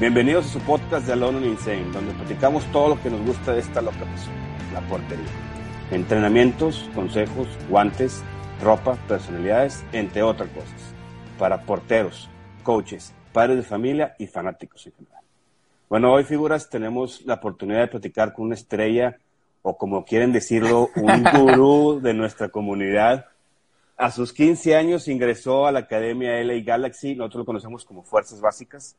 Bienvenidos a su podcast de Alone and Insane, donde platicamos todo lo que nos gusta de esta loca pasión, la portería. Entrenamientos, consejos, guantes, ropa, personalidades, entre otras cosas. Para porteros, coaches, padres de familia y fanáticos en general. Bueno, hoy, figuras, tenemos la oportunidad de platicar con una estrella, o como quieren decirlo, un gurú de nuestra comunidad. A sus 15 años ingresó a la Academia LA Galaxy, nosotros lo conocemos como Fuerzas Básicas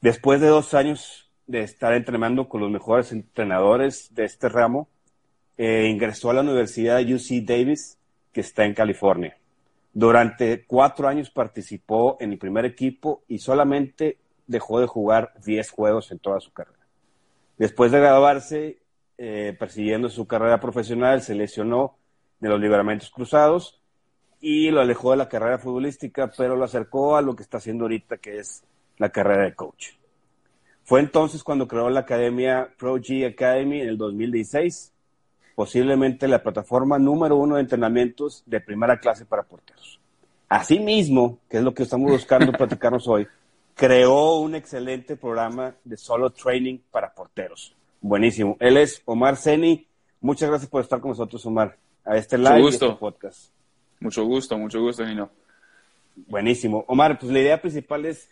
Después de dos años de estar entrenando con los mejores entrenadores de este ramo, eh, ingresó a la Universidad UC Davis, que está en California. Durante cuatro años participó en el primer equipo y solamente dejó de jugar 10 juegos en toda su carrera. Después de graduarse, eh, persiguiendo su carrera profesional, se lesionó de los libramentos cruzados y lo alejó de la carrera futbolística, pero lo acercó a lo que está haciendo ahorita, que es la carrera de coach. Fue entonces cuando creó la academia Pro G Academy en el 2016, posiblemente la plataforma número uno de entrenamientos de primera clase para porteros. Asimismo, que es lo que estamos buscando platicarnos hoy, creó un excelente programa de solo training para porteros. Buenísimo. Él es Omar Seni. Muchas gracias por estar con nosotros, Omar, a este live y este podcast. Mucho gusto, mucho gusto, Nino. Buenísimo. Omar, pues la idea principal es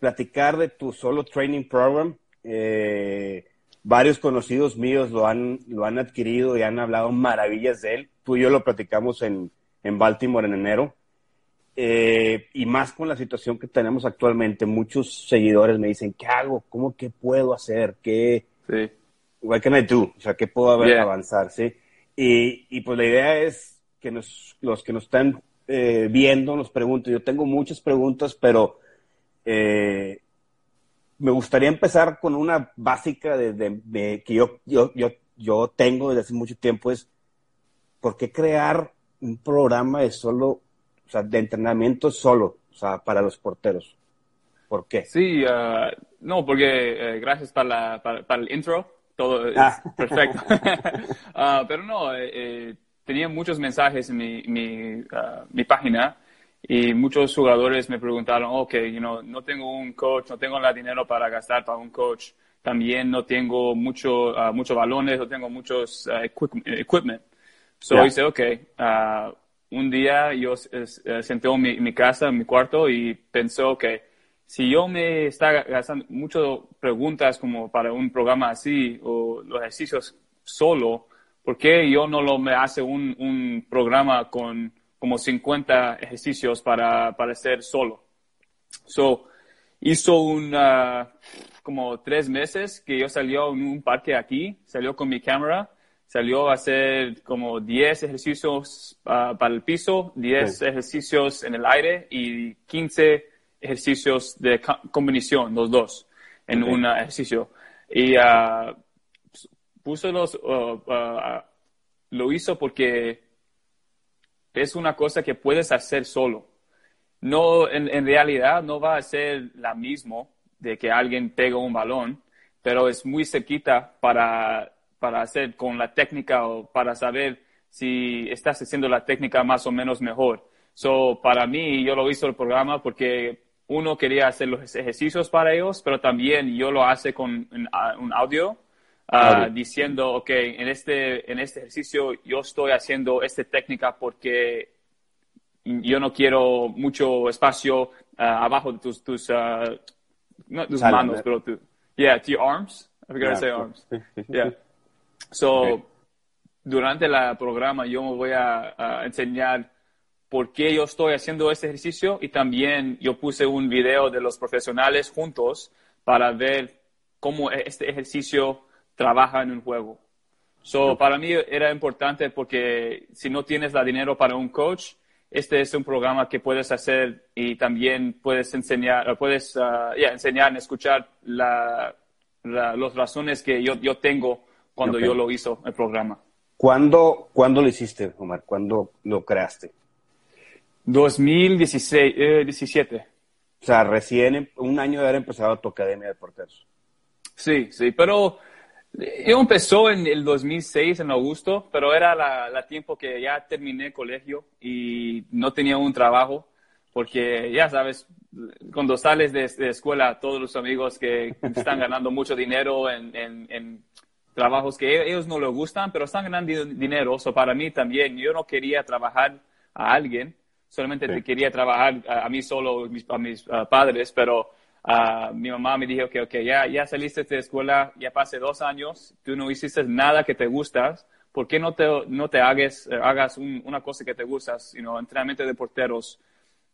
platicar de tu solo training program. Eh, varios conocidos míos lo han, lo han adquirido y han hablado maravillas de él. Tú y yo lo platicamos en, en Baltimore en enero. Eh, y más con la situación que tenemos actualmente, muchos seguidores me dicen, ¿qué hago? ¿Cómo qué puedo hacer? ¿Qué, sí. what can I do? O sea, ¿qué puedo haber, avanzar? ¿sí? Y, y, pues la idea es que nos, los que nos están eh, viendo nos pregunten. Yo tengo muchas preguntas, pero eh, me gustaría empezar con una básica de, que yo, yo, yo, yo, tengo desde hace mucho tiempo, es ¿por qué crear un programa de solo, o sea, de entrenamiento solo, o sea, para los porteros? ¿Por qué? Sí, uh, no, porque eh, gracias para, para, el intro, todo es ah. perfecto. uh, pero no, eh, tenía muchos mensajes en mi, mi, mi página y muchos jugadores me preguntaron, ok, you know, no tengo un coach, no tengo la dinero para gastar para un coach. También no tengo mucho, uh, muchos balones, no tengo muchos uh, equipment. So yeah. hice, ok, uh, un día yo uh, senté en mi, mi, casa, en mi cuarto y pensó, ok, si yo me está gastando muchas preguntas como para un programa así o los ejercicios solo, ¿por qué yo no lo me hace un, un programa con como 50 ejercicios para, para hacer solo. So, hizo un, como tres meses que yo salió en un parque aquí, salió con mi cámara, salió a hacer como 10 ejercicios uh, para el piso, 10 ejercicios en el aire y 15 ejercicios de combinación, los dos, en un ejercicio. Y uh, puso los, uh, lo hizo porque es una cosa que puedes hacer solo. No, en, realidad no va a ser la misma de que alguien pega un balón, pero es muy cerquita para, para hacer con la técnica o para saber si estás haciendo la técnica más o menos mejor. So, para mí, yo lo hice el programa porque uno quería hacer los ejercicios para ellos, pero también yo lo hace con un audio Ah, diciendo, ok, en este, en este ejercicio yo estoy haciendo esta técnica porque yo no quiero mucho espacio ah, abajo de tus, tus, uh, no tus manos, pero tu, yeah, your arms. I forgot to say arms. Yeah. So, durante el programa yo me voy a, a, enseñar por qué yo estoy haciendo este ejercicio y también yo puse un video de los profesionales juntos para ver cómo este ejercicio trabaja en un juego. So, para mí era importante porque si no tienes la dinero para un coach, este es un programa que puedes hacer y también puedes enseñar, puedes uh, enseñar, escuchar la, las razones que yo, yo tengo cuando yo lo hizo el programa. ¿Cuándo, ¿Cuándo lo hiciste, Omar? ¿Cuándo lo creaste? 2016, eh, 17. O sea, recién em, un año de haber empezado tu academia de porteros. Sí, sí, pero yo empezó en el 2006, en agosto, pero era la, tiempo que ya terminé colegio y no tenía un trabajo, porque ya sabes, cuando sales de, escuela, todos los amigos que están ganando mucho dinero en, trabajos que ellos no les gustan, pero están ganando dinero. So para mí también, yo no quería trabajar a alguien, solamente quería trabajar a, mí solo, a mis padres, pero Uh, mi mamá me dijo que, ya, ya saliste de escuela, ya pasé dos años, tú no hiciste nada que te gusta, ¿por qué no te, no te hagas, eh, hagas una cosa que te gusta, you entrenamiento de porteros?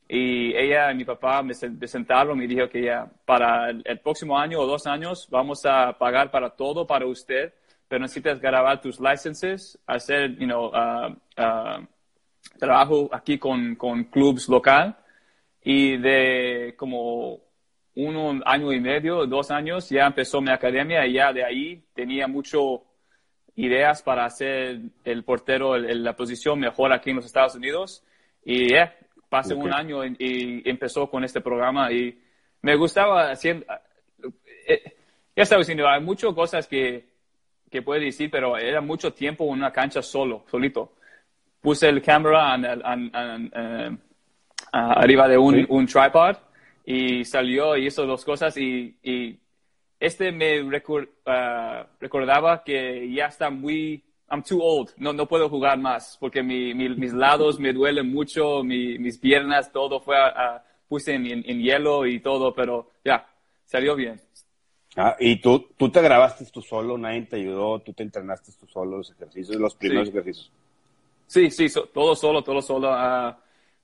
Y ella y mi papá me, sentaron y me dijo que ya para el, próximo año o dos años vamos a pagar para todo para usted, pero necesitas grabar tus licenses, hacer, you know, uh, uh, trabajo aquí con, con clubs local y de como un año y medio, dos años, ya empezó mi academia y ya de ahí tenía mucho ideas para hacer el portero, en la posición mejor aquí en los Estados Unidos. Y ya, pasé un año y, empezó con este programa y me gustaba haciendo, eh, ya estaba diciendo, hay muchas cosas que, que puede decir, pero era mucho tiempo en una cancha solo, solito. Puse el cámara eh, arriba de un, un tripod y salió y hizo dos cosas y, y este me uh, recordaba que ya está muy, I'm too old, no, no puedo jugar más porque mi, mis lados me duelen mucho, mi, mis piernas, todo fue, a, puse en, en, hielo y todo, pero ya, salió bien. Ah, y tú, tú te grabaste tú solo, nadie te ayudó, tú te entrenaste tú solo los ejercicios, los primeros ejercicios. Sí, sí, todo solo, todo solo. Uh,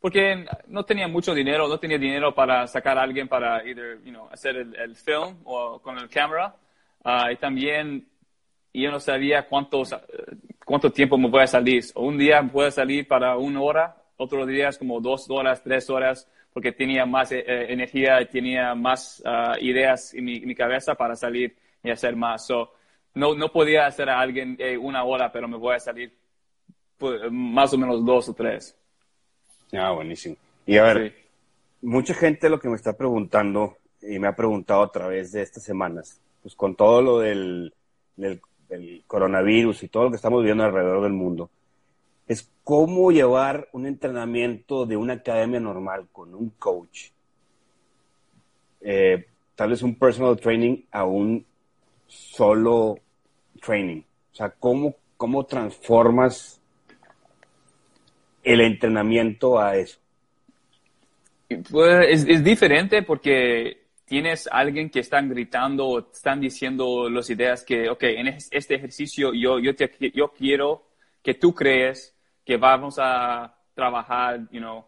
porque no tenía mucho dinero, no tenía dinero para sacar a alguien para either, you know, hacer el, film o con el cámara. Ah, y también yo no sabía cuántos, cuánto tiempo me voy a salir. Un día puedo salir para una hora, otro día es como dos horas, tres horas, porque tenía más eh, eh, energía tenía más ah, ideas en mi, cabeza para salir y hacer más. So, no, no podía hacer a alguien eh, una hora, pero me voy a salir pues, más o menos dos o tres. Ah, buenísimo. Y a ver, mucha gente lo que me está preguntando y me ha preguntado a través de estas semanas, pues con todo lo del, del, coronavirus y todo lo que estamos viviendo alrededor del mundo, es cómo llevar un entrenamiento de una academia normal con un coach, eh, tal vez un personal training a un solo training. O sea, cómo, cómo transformas el entrenamiento a eso? Pues es, diferente porque tienes alguien que están gritando están diciendo las ideas que, ok, en este ejercicio yo, yo, quiero que tú crees que vamos a trabajar, you know,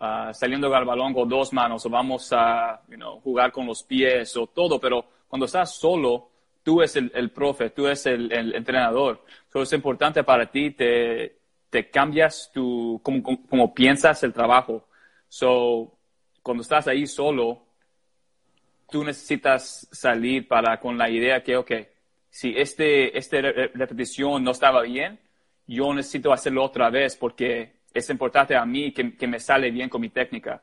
uh, saliendo al balón con dos manos o vamos a, you know, jugar con los pies o todo, pero cuando estás solo, tú eres el, profe, tú eres el, entrenador. Entonces es importante para ti te, te cambias tu, como, piensas el trabajo. So, cuando estás ahí solo, tú necesitas salir para con la idea que, ok, si este, esta repetición no estaba bien, yo necesito hacerlo otra vez porque es importante a mí que, que, me sale bien con mi técnica.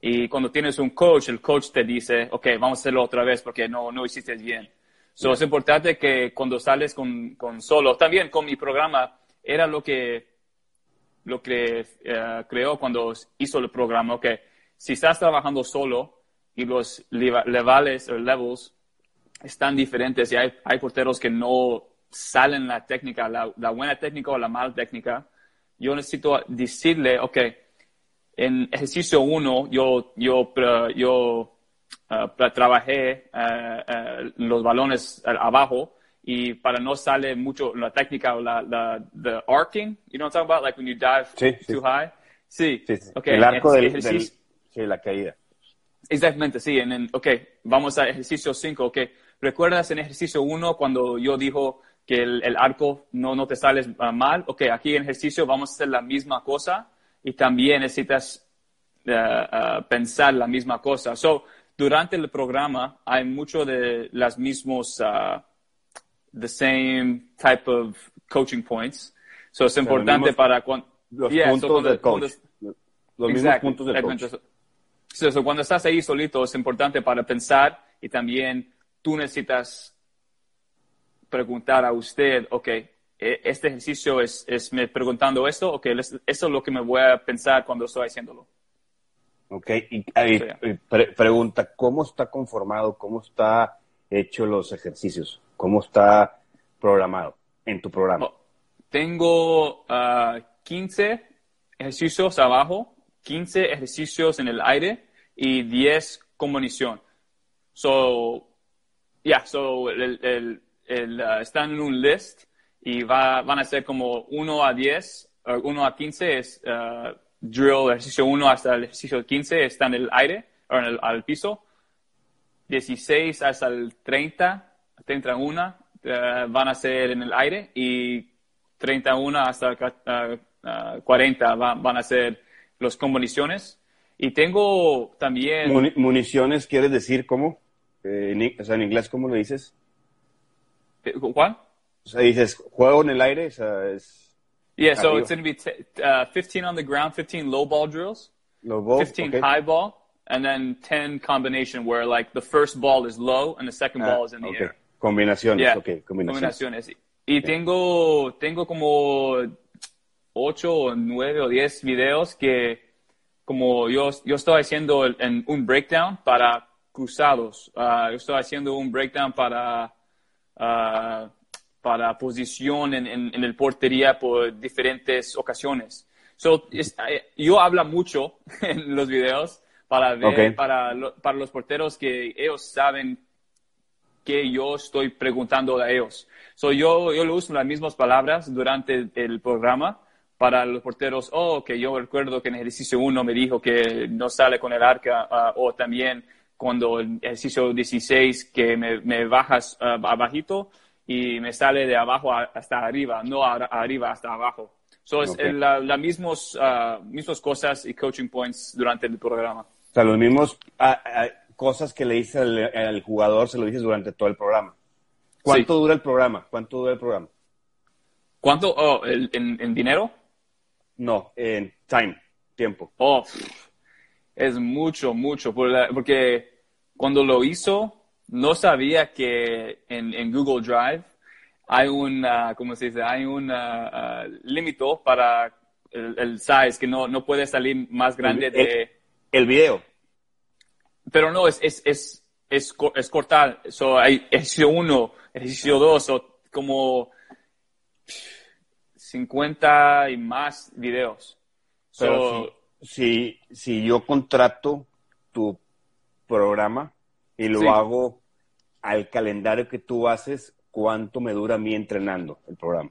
Y cuando tienes un coach, el coach te dice, ok, vamos a hacerlo otra vez porque no, no hiciste bien. So, Es importante que cuando sales con, con solo, también con mi programa, era lo que lo que eh, creó cuando hizo el programa, que si estás trabajando solo y los levels levels están diferentes y hay, hay porteros que no salen la técnica, la, buena técnica o la mala técnica, yo necesito decirle, ok, en ejercicio 1 yo, yo, yo uh, trabajé uh, los balones abajo y para no sale mucho la técnica o la, la the arcing, you know what I'm talking about, like when you dive too high. Sí, sí, sí. Okay. el arco del, del, sí, la caída. Exactamente, sí. En, en, ok, vamos a ejercicio 5. Ok, ¿recuerdas en ejercicio 1 cuando yo dijo que el, arco no, no te sale mal, ok, aquí en ejercicio vamos a hacer la misma cosa y también necesitas uh, pensar la misma cosa. So, durante el programa hay mucho de las mismos, uh, the same type of coaching points. So, es importante para cuando... Los puntos del coach. los mismos puntos del coach. So, cuando estás ahí solito es importante para pensar y también tú necesitas preguntar a usted, ok, e, este ejercicio es, es me preguntando esto, ok, eso es lo que me voy a pensar cuando estoy haciéndolo. Ok, y, pregunta, ¿cómo está conformado, cómo está hecho los ejercicios? ¿Cómo está programado en tu programa? Oh, tengo 15 ah, ejercicios abajo, 15 ejercicios en el aire y 10 con munición. So, yeah, so el, el, uh, están en un list y va, van a ser como 1 a 10, 1 a 15 es uh, drill, ejercicio 1 hasta el ejercicio 15 está en el aire o en el al piso. 16 hasta el 30, 31 uh, van a ser en el aire y 31 hasta uh, 40 van a ser los con municiones. Y tengo también... municiones quiere decir cómo? Eh, en, o sea, en inglés, ¿cómo lo dices? ¿Cuál? O sea, dices, juego en el aire, o sea, es... Yeah, so it's going to be uh, 15 on the ground, 15 low ball drills, low ball, 15 okay. high ball, and then 10 combination where like the first ball is low and the second ah, ball is in the okay. air. Combinaciones, yeah. ok, combinaciones. combinaciones. Y tengo, tengo como 8 o 9 o 10 videos que como yo, yo estoy haciendo en un breakdown para cruzados. Uh, yo estoy haciendo un breakdown para uh, para posición en, en, el portería por diferentes ocasiones. So, eh, yo hablo mucho en los videos para ver, para, para los porteros que ellos saben que yo estoy preguntando a ellos. So, yo, yo uso las mismas palabras durante el programa para los porteros. Oh, que yo recuerdo que en ejercicio 1 me dijo que no sale con el arca, ah, o también cuando el ejercicio 16 que me, me bajas uh, abajito y me sale de abajo hasta arriba, no arriba hasta abajo. So, es las la mismas uh, mismos cosas y coaching points durante el programa. Sea, los mismos uh, cosas que le dices al, jugador, se lo dices durante todo el programa. ¿Cuánto dura el programa? ¿Cuánto dura el programa? ¿Cuánto? Oh, en, en, dinero? No, en time, tiempo. Oh, es mucho, mucho, porque cuando lo hizo, no sabía que en, en Google Drive hay un, ¿cómo se dice? Hay un uh, límite para el, size, que no, no puede salir más grande de... El, video. Pero no, es, es, es, es, es cortar. So, hay ejercicio 1, ejercicio 2, o como 50 y más videos. So, si, si, yo contrato tu programa y lo hago al calendario que tú haces, ¿cuánto me dura a mí entrenando el programa?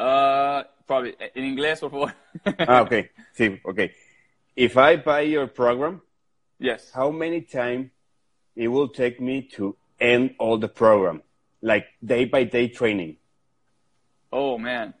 Uh, probably. En inglés, por favor. ah, ok. Sí, ok. If I buy your program, yes. how many time it will take me to end all the program? Like day by day training. Oh, man.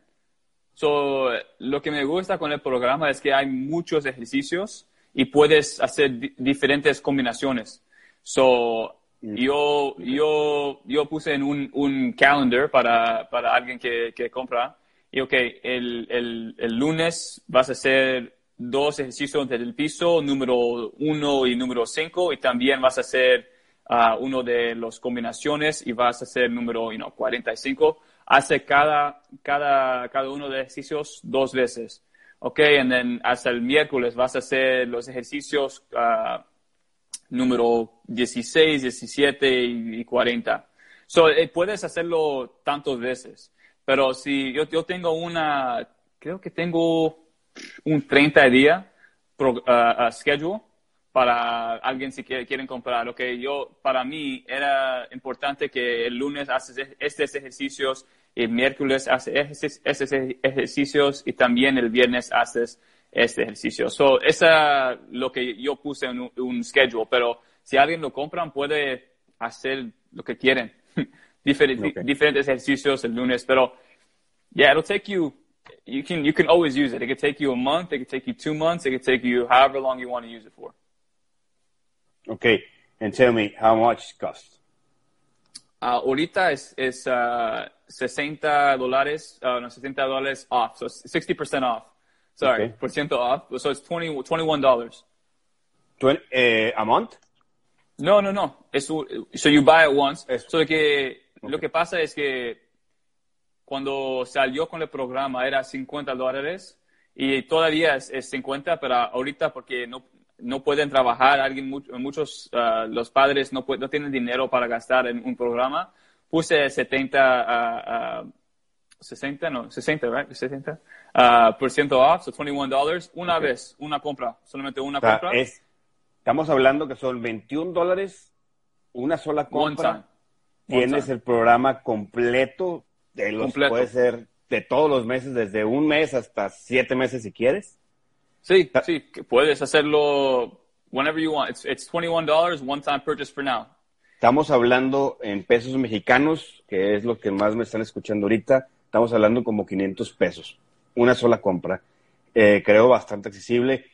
So, lo que me gusta con el programa es que hay muchos ejercicios y puedes hacer diferentes combinaciones. So, yo, yo, yo puse en un, un calendar para, para alguien que, que compra. Y ok, el, el, el, lunes vas a hacer dos ejercicios del piso, número uno y número cinco, y también vas a hacer uh, uno de las combinaciones y vas a hacer número you know, 45. Hace cada, cada, cada uno de ejercicios dos veces. Ok, y then hasta el miércoles vas a hacer los ejercicios uh, número 16, 17 y 40. So, eh, puedes hacerlo tantas veces, pero si yo, yo tengo una, creo que tengo un 30 día pro, uh, schedule para alguien si quiere, quieren comprar. Okay, yo, para mí era importante que el lunes haces e, estos ejercicios, el miércoles haces estos ejercicios y también el viernes haces este ejercicio. So, esa es lo que yo puse en un, schedule, pero si alguien lo compran puede hacer lo que quieren. diferentes, diferentes ejercicios el lunes, pero yeah, it'll take you, you can, you can always use it. It could take you a month, it could take you two months, it could take you however long you want to use it for. Okay, and tell me how much it costs. Uh, ahorita es, es uh, 60 dólares, uh, no, 60 dólares off, so 60% off. Sorry, okay. percent off, so it's 20, $21. 20, uh, a month? No, no, no. Es, so you buy it once. So que okay. lo que pasa es que cuando salió con el programa era 50 dólares y todavía es, es 50, pero ahorita porque no, no pueden trabajar, alguien, muchos, uh, los padres no, no tienen dinero para gastar en un programa, puse 70 uh, uh, 60, no, 60, right? 60 uh, por ciento off, so 21 dólares, una okay. vez, una compra, solamente una o sea, compra. Es, estamos hablando que son 21 dólares, una sola compra. Tienes el programa completo, de los, completo. puede ser de todos los meses, desde un mes hasta siete meses si quieres. Sí, sí, puedes hacerlo whenever you want. It's, it's $21, one time purchase for now. Estamos hablando en pesos mexicanos, que es lo que más me están escuchando ahorita. Estamos hablando como 500 pesos, una sola compra. Eh, creo bastante accesible.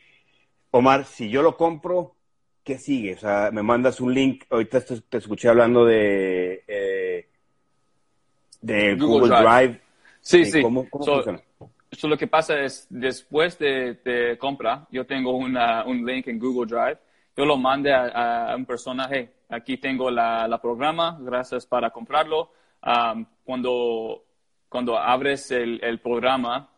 Omar, si yo lo compro, ¿qué sigue? O sea, me mandas un link. Ahorita te, te escuché hablando de, de Google, Google Drive. Drive. Sí, sí. ¿Cómo, cómo so, funciona? So lo que pasa es, después de, de compra, yo tengo una, un link en Google Drive. Yo lo mande a, a un personaje. Aquí tengo la, la programa. Gracias para comprarlo. Um, cuando, cuando abres el, el programa,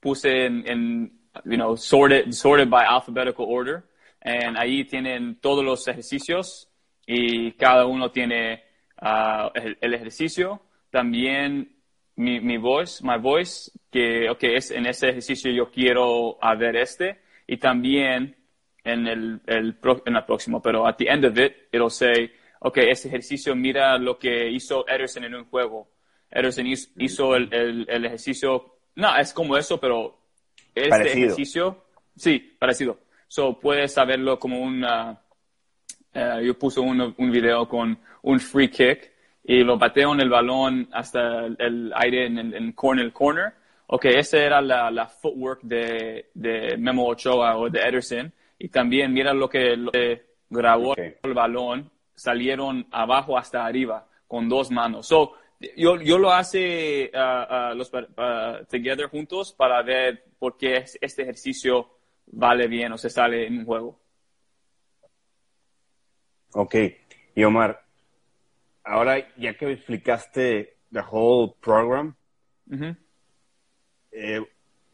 puse en, en, you know, sorted, sorted by alphabetical order. And ahí tienen todos los ejercicios y cada uno tiene uh, el, el, ejercicio. También mi, mi voice, my voice, que okay, es, en ese ejercicio yo quiero ver este. Y también en el, el, en el próximo, pero at the end of it, it'll say, okay, ese ejercicio mira lo que hizo Ederson en un juego. Ederson hizo, hizo el, el, el, ejercicio, no, es como eso, pero este parecido. ejercicio, sí, parecido. So, puedes saberlo como un, uh, uh, yo puse un, un video con un free kick y lo bateo en el balón hasta el, el aire en el en corner, corner. Ok, esa era la, la footwork de, de, Memo Ochoa o de Ederson. Y también mira lo que, lo que grabó okay. el balón, salieron abajo hasta arriba con dos manos. So, yo, yo lo hace uh, uh, los uh, together juntos para ver por qué este ejercicio vale bien o se sale en un juego. Ok. Y Omar, ahora ya que explicaste the whole program, uh -huh. eh,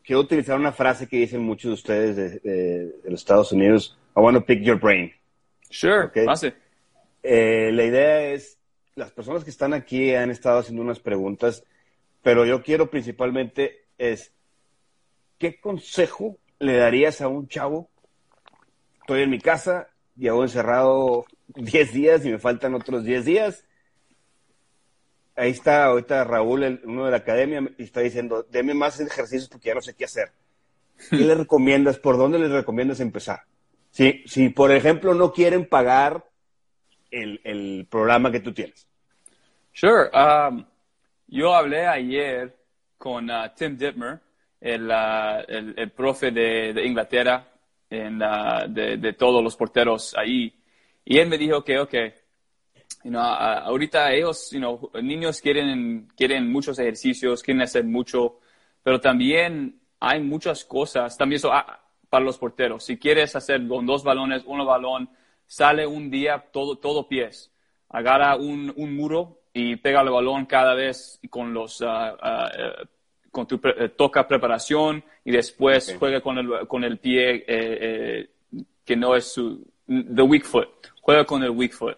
quiero utilizar una frase que dicen muchos de ustedes de, de, de los Estados Unidos. I want to pick your brain. Sure, okay? pase. Eh, la idea es, las personas que están aquí han estado haciendo unas preguntas, pero yo quiero principalmente es, ¿qué consejo le darías a un chavo? Estoy en mi casa, llevo encerrado 10 días y me faltan otros 10 días ahí está ahorita Raúl, el, uno de la academia, y está diciendo, deme más ejercicios porque ya no sé qué hacer. ¿Qué le recomiendas? ¿Por dónde les recomiendas empezar? Si, si por ejemplo, no quieren pagar el, el programa que tú tienes. Sure. Um, yo hablé ayer con uh, Tim Dittmer, el, uh, el, el, profe de, de Inglaterra, en, uh, de, de, todos los porteros ahí, y él me dijo que, ok, You know, uh, ahorita ellos, you know, niños quieren, quieren muchos ejercicios, quieren hacer mucho, pero también hay muchas cosas, también eso, ah, para los porteros. Si quieres hacer con dos balones, uno balón, sale un día todo, todo pies. Agarra un, un muro y pega el balón cada vez con los, uh, uh, con tu pre toca preparación y después okay. juega con el, con el pie eh, eh, que no es su, the weak foot. Juega con el weak foot.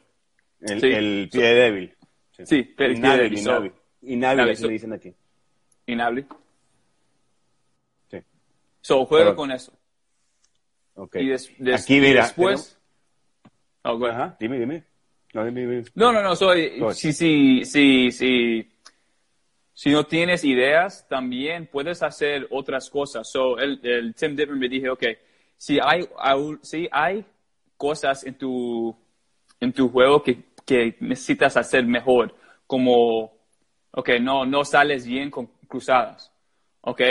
El, sí. el pie débil. Sí, sí el pie débil. Inhábil. Inhábil, así le dicen aquí. Inhábil. Sí. So, juega Pero, con eso. Ok. Y des, des, aquí, mira. después... Oh, bueno. Ajá, dime, dime. No, dime, dime. No, no, no, soy... Si, si, si, si, si no tienes ideas, también puedes hacer otras cosas. So, el, el Tim Dittmer me dije, ok, si hay, si hay cosas en tu, en tu juego que que necesitas hacer mejor, como, ok, no, no sales bien con cruzadas, ok,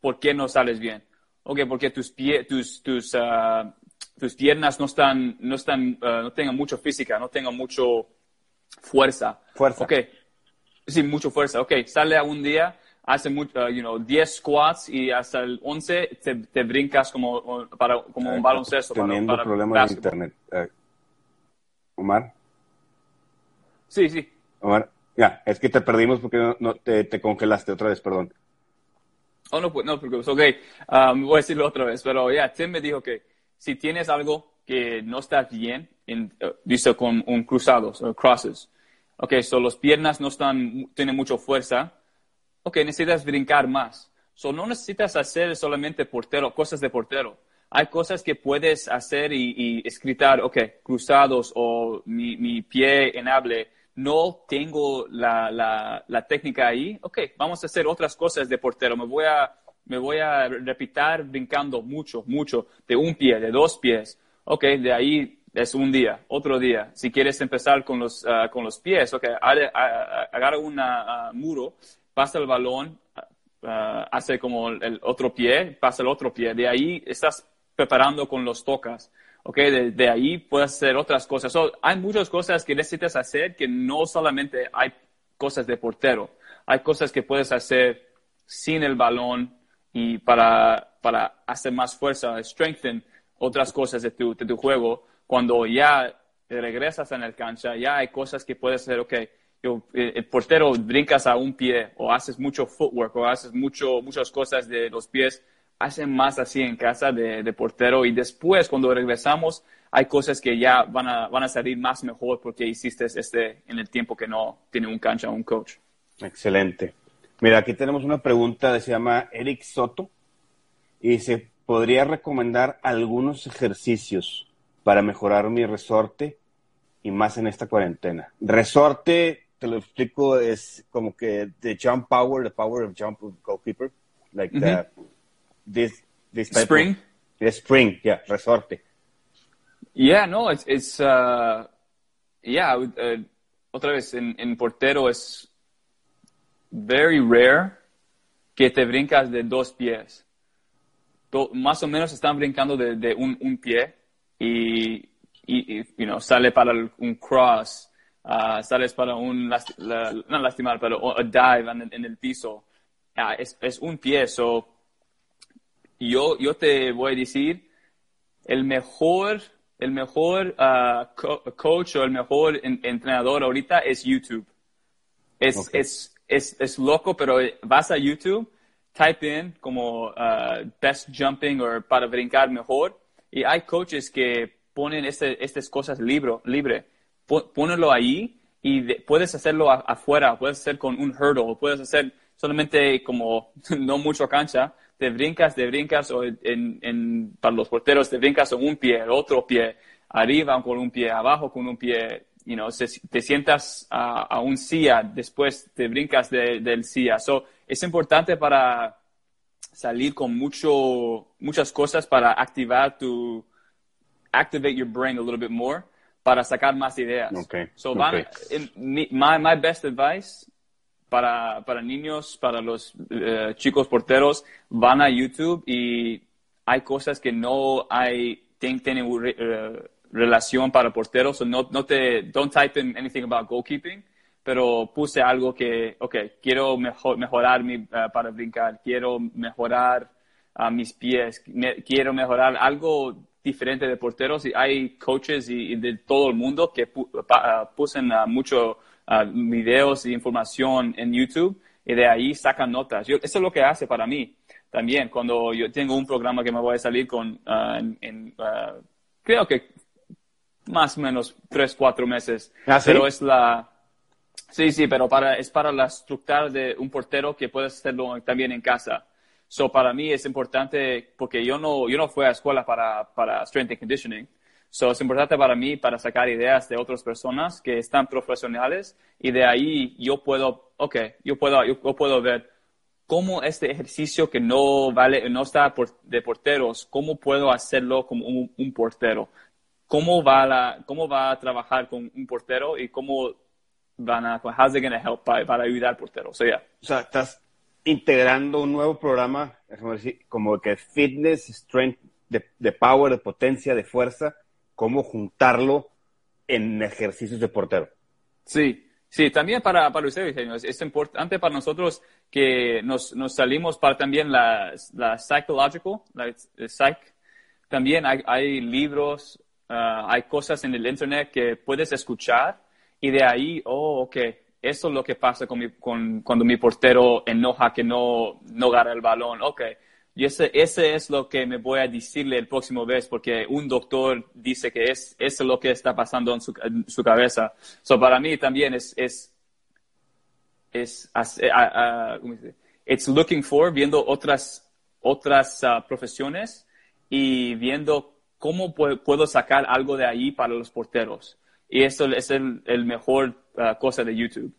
¿por qué no sales bien? Ok, porque tus, pie, tus, tus, ah, tus piernas no están, no están, ah, no tengan mucha física, no tengan mucho fuerza. Fuerza. Ok, sí, mucha fuerza, ok, sale a un día, hace mucho, uh, you know, 10 squats y hasta el 11 te, te brincas como, para, como un baloncesto. Teniendo para, para problemas de internet. Uh, Omar. Sí, sí. Omar, ya, es que te perdimos porque no, no te, te, congelaste otra vez, perdón. Oh, no, no, porque, ok, um, voy a decirlo otra vez, pero ya, yeah, Tim me dijo que si tienes algo que no está bien, en, uh, dice con un cruzado, o crosses, ok, so las piernas no están, tienen mucha fuerza, ok, necesitas brincar más. So, no necesitas hacer solamente portero, cosas de portero. Hay cosas que puedes hacer y, y escritar, ok, cruzados o mi, mi pie enable. No tengo la, la, técnica ahí. Ok, vamos a hacer otras cosas de portero. Me voy a, me voy a repitar brincando mucho, mucho, de un pie, de dos pies. Ok, de ahí es un día, otro día. Si quieres empezar con los, uh, con los pies, ok, agarra un uh, muro pasa el balón, hace como el otro pie, pasa el otro pie. De ahí estás preparando con los tocas. ¿Ok? De, ahí puedes hacer otras cosas. So, hay muchas cosas que necesitas hacer que no solamente hay cosas de portero. Hay cosas que puedes hacer sin el balón y para, para hacer más fuerza, strengthen otras cosas de tu, de tu juego. Cuando ya regresas en el cancha, ya hay cosas que puedes hacer, ok, eh, el portero brincas a un pie o haces mucho footwork o haces mucho, muchas cosas de los pies, hacen más así en casa de, de, portero y después cuando regresamos hay cosas que ya van a, van a salir más mejor porque hiciste este en el tiempo que no tiene un cancha o un coach. Excelente. Mira, aquí tenemos una pregunta, se llama Eric Soto y se podría recomendar algunos ejercicios para mejorar mi resorte y más en esta cuarentena. Resorte te lo explico, es como que the jump power, the power of jump of goalkeeper, like mm -hmm. the, this, this type spring. Of, the spring, yeah, resorte. Yeah, no, it's, it's uh, yeah, uh, otra vez, en, en, portero es very rare que te brincas de dos pies. To, más o menos están brincando de, de un, un, pie y, y, y you know, sale para un cross uh, sales para un, la, no lastimar, pero a dive en, en el piso, uh, es, es, un pie. So, yo, yo te voy a decir, el mejor, el mejor uh, co coach o el mejor en, entrenador ahorita es YouTube. Es, okay. es, es, es, loco, pero vas a YouTube, type in como best jumping o para brincar mejor, y hay coaches que ponen este, estas cosas libro, libre ponelo ahí y de, puedes hacerlo a, afuera, puedes hacer con un hurdle, puedes hacer solamente como no mucho cancha, te brincas, te brincas o en, en, para los porteros te brincas con un pie, el otro pie, arriba con un pie, abajo con un pie, you know, se, te sientas a, a, un silla, después te brincas de, del silla. So, es importante para salir con mucho, muchas cosas para activar tu, activate your brain a little bit more para sacar más ideas. Okay. So, okay. in, my, my best advice para, para niños, para los uh, chicos porteros, van a YouTube y hay cosas que no hay, tienen uh, relación para porteros. So no, no te, don't type in anything about goalkeeping, pero puse algo que, ok, quiero mejor, mejorar mi, uh, para brincar, quiero mejorar mis pies, me, quiero mejorar algo diferente de porteros y hay coaches y, de todo el mundo que pu pa, uh, pusen uh, mucho uh, videos y información en YouTube y de ahí sacan notas. Yo, eso es lo que hace para mí también cuando yo tengo un programa que me voy a salir con en, en creo que más o menos tres, cuatro meses. ¿Ah, sí? Pero es la... Sí, sí, pero para, es para la estructura de un portero que puedes hacerlo también en casa. So, para mí es importante, porque yo no, yo no fui a escuela para, para strength and conditioning. So, es importante para mí para sacar ideas de otras personas que están profesionales y de ahí yo puedo, ok, yo puedo, yo, yo puedo ver cómo este ejercicio que no vale, no está por, de porteros, cómo puedo hacerlo como un, un, portero. Cómo va, la, cómo va a trabajar con un portero y cómo van a, how's it to help para, para ayudar porteros? So, yeah. O sea, estás integrando un nuevo programa, como que fitness, strength, de, de, power, de potencia, de fuerza, cómo juntarlo en ejercicios de portero. Sí, sí, también para, para ustedes, es, es importante para nosotros que nos, nos salimos para también la, la psychological, la, psych. También hay, hay libros, uh, hay cosas en el internet que puedes escuchar y de ahí, oh, ok, eso es lo que pasa con, mi, con cuando mi portero enoja que no, no agarra el balón. Ok, y ese, ese es lo que me voy a decirle el próximo vez, porque un doctor dice que es, eso es lo que está pasando en su, en cabeza. So, para mí también es, es, es, uh, uh, looking for, viendo otras, otras uh, profesiones y viendo cómo puedo sacar algo de ahí para los porteros. Y eso es el, el mejor cosa de YouTube.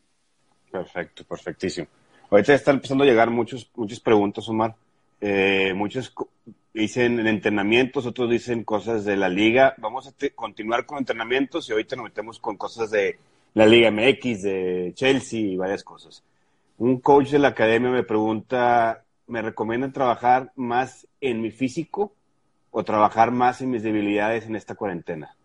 Perfecto, perfectísimo. Ahorita están empezando a llegar muchos, muchas preguntas, Omar. Eh, muchos dicen en entrenamientos, otros dicen cosas de la liga. Vamos a continuar con entrenamientos y ahorita nos metemos con cosas de la Liga MX, de Chelsea y varias cosas. Un coach de la academia me pregunta, ¿me recomiendan trabajar más en mi físico o trabajar más en mis debilidades en esta cuarentena?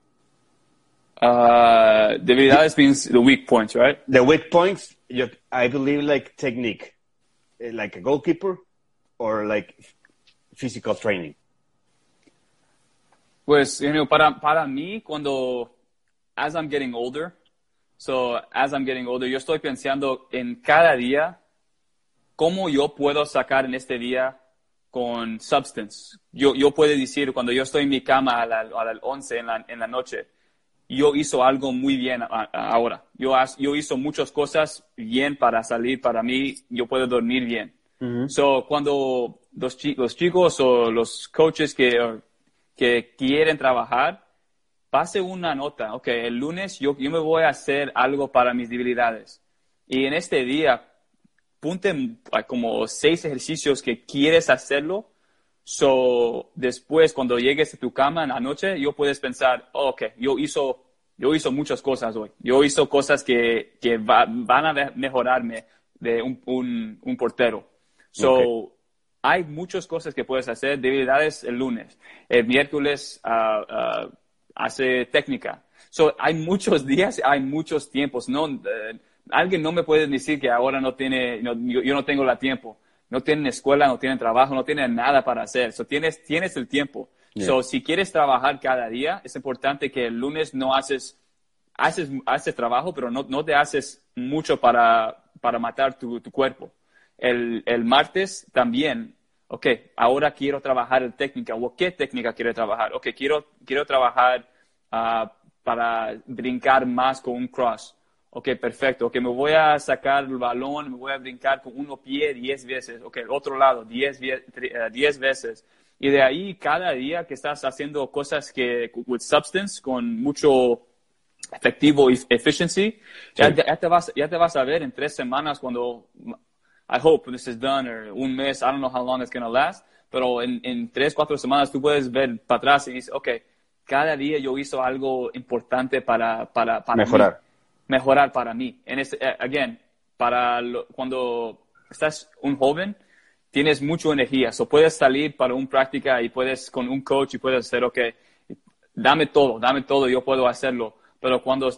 Uh, debilidades means the weak points, right? The weak points, I believe, like technique, eh, like a goalkeeper, or like physical training. Pues, you know, para para mí, cuando as I'm getting older, so as I'm getting older, yo estoy pensando en cada día cómo yo puedo sacar en este día con substance. Yo, yo puedo decir, cuando yo estoy en mi cama a las 11 en la, en la noche, yo hizo algo muy bien ahora. Yo, yo hizo muchas cosas bien para salir para mí, yo puedo dormir bien. So, cuando los, los, chicos o los coaches que, que quieren trabajar, pase una nota, ok, el lunes yo, yo me voy a hacer algo para mis debilidades. Y en este día, punte como seis ejercicios que quieres hacerlo So, después, cuando llegues a tu cama en la noche, yo puedes pensar, oh, ok, yo hizo, yo hizo muchas cosas hoy. Yo hizo cosas que, que van a mejorarme de un, un, un portero. So, hay muchas cosas que puedes hacer. Debilidades el lunes. El miércoles uh, uh, hace técnica. So, hay muchos días, hay muchos tiempos. No, eh, alguien no me puede decir que ahora no tiene, yo, yo no tengo la tiempo no tienen escuela, no tienen trabajo, no tienen nada para hacer. So, tienes, tienes el tiempo. So, si quieres trabajar cada día, es importante que el lunes no haces, haces, haces trabajo, pero no, no te haces mucho para, para matar tu, tu cuerpo. El, el, martes también, ok, ahora quiero trabajar en técnica. ¿O qué técnica quiero trabajar? Ok, quiero, quiero trabajar uh, para brincar más con un cross. Ok, perfecto. Ok, me voy a sacar el balón, me voy a brincar con uno pie diez veces. Ok, el otro lado, diez, eh, diez veces. Y de ahí, cada día que estás haciendo cosas que, with substance, con mucho efectivo y efficiency, ya, te vas, ya te vas a ver en tres semanas cuando, I hope this is done, or un mes, I don't know how long it's going to last, pero en, en tres, cuatro semanas tú puedes ver para atrás y dices, ok, cada día yo hizo algo importante para, para, para mejorar mejorar para mí. En este, eh, again, para cuando estás un joven, tienes mucha energía, so puedes salir para una práctica y puedes con un coach y puedes hacer, ok, dame todo, dame todo, yo puedo hacerlo. Pero cuando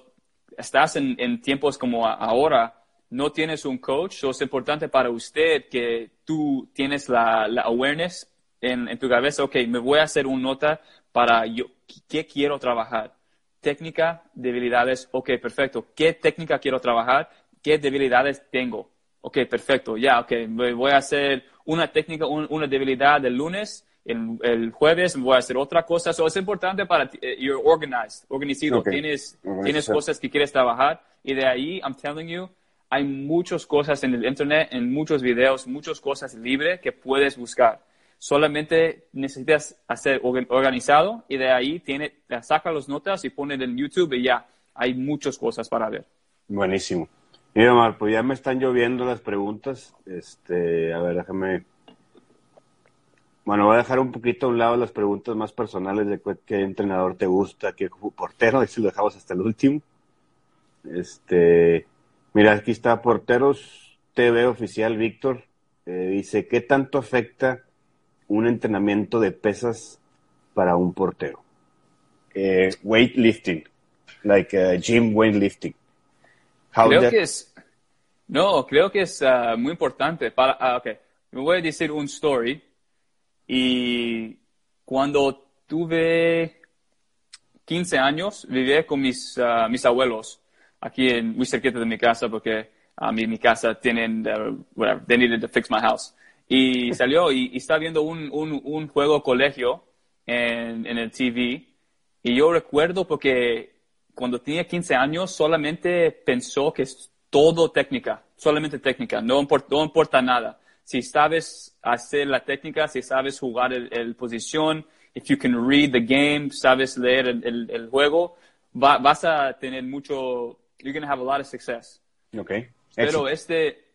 estás en, en tiempos como ahora, no tienes un coach, so es importante para usted que tú tienes la, la awareness en, en, tu cabeza, ok, me voy a hacer una nota para yo, qué quiero trabajar técnica, debilidades, ok, perfecto. ¿Qué técnica quiero trabajar? ¿Qué debilidades tengo? Ok, perfecto, ya, ok, voy a hacer una técnica, una debilidad el lunes, el, el, jueves voy a hacer otra cosa. Eso es importante para ti, eh, you're organized, organizado. Tienes, tienes cosas que quieres trabajar y de ahí, I'm telling you, hay muchas cosas en el internet, en muchos videos, muchas cosas libres que puedes buscar. Solamente necesitas hacer organizado y de ahí tiene, saca las notas y pone en YouTube y ya hay muchas cosas para ver. Buenísimo. Mira, Omar, pues ya me están lloviendo las preguntas. Este, a ver, déjame. Bueno, voy a dejar un poquito a un lado las preguntas más personales de qué entrenador te gusta, qué portero, y si lo dejamos hasta el último. Este, Mira, aquí está Porteros TV oficial, Víctor. Eh, dice, ¿qué tanto afecta un entrenamiento de pesas para un portero? Eh, weightlifting, like uh, gym weightlifting. creo que es, no, creo que es uh, muy importante. Para, uh, okay. Me voy a decir un story. Y cuando tuve 15 años, viví con mis, uh, mis abuelos aquí en, muy cerquita de mi casa porque a mí mi casa tienen, uh, whatever, they needed to fix my house. Y salió y, y estaba viendo un, un, un juego colegio en, en, el TV. Y yo recuerdo porque cuando tenía 15 años solamente pensó que es todo técnica, solamente técnica, no importa, no importa nada. Si sabes hacer la técnica, si sabes jugar el, el posición, if you can read the game, sabes leer el, el, el juego, va, vas a tener mucho, you're going to have a lot of success. Okay. Pero este,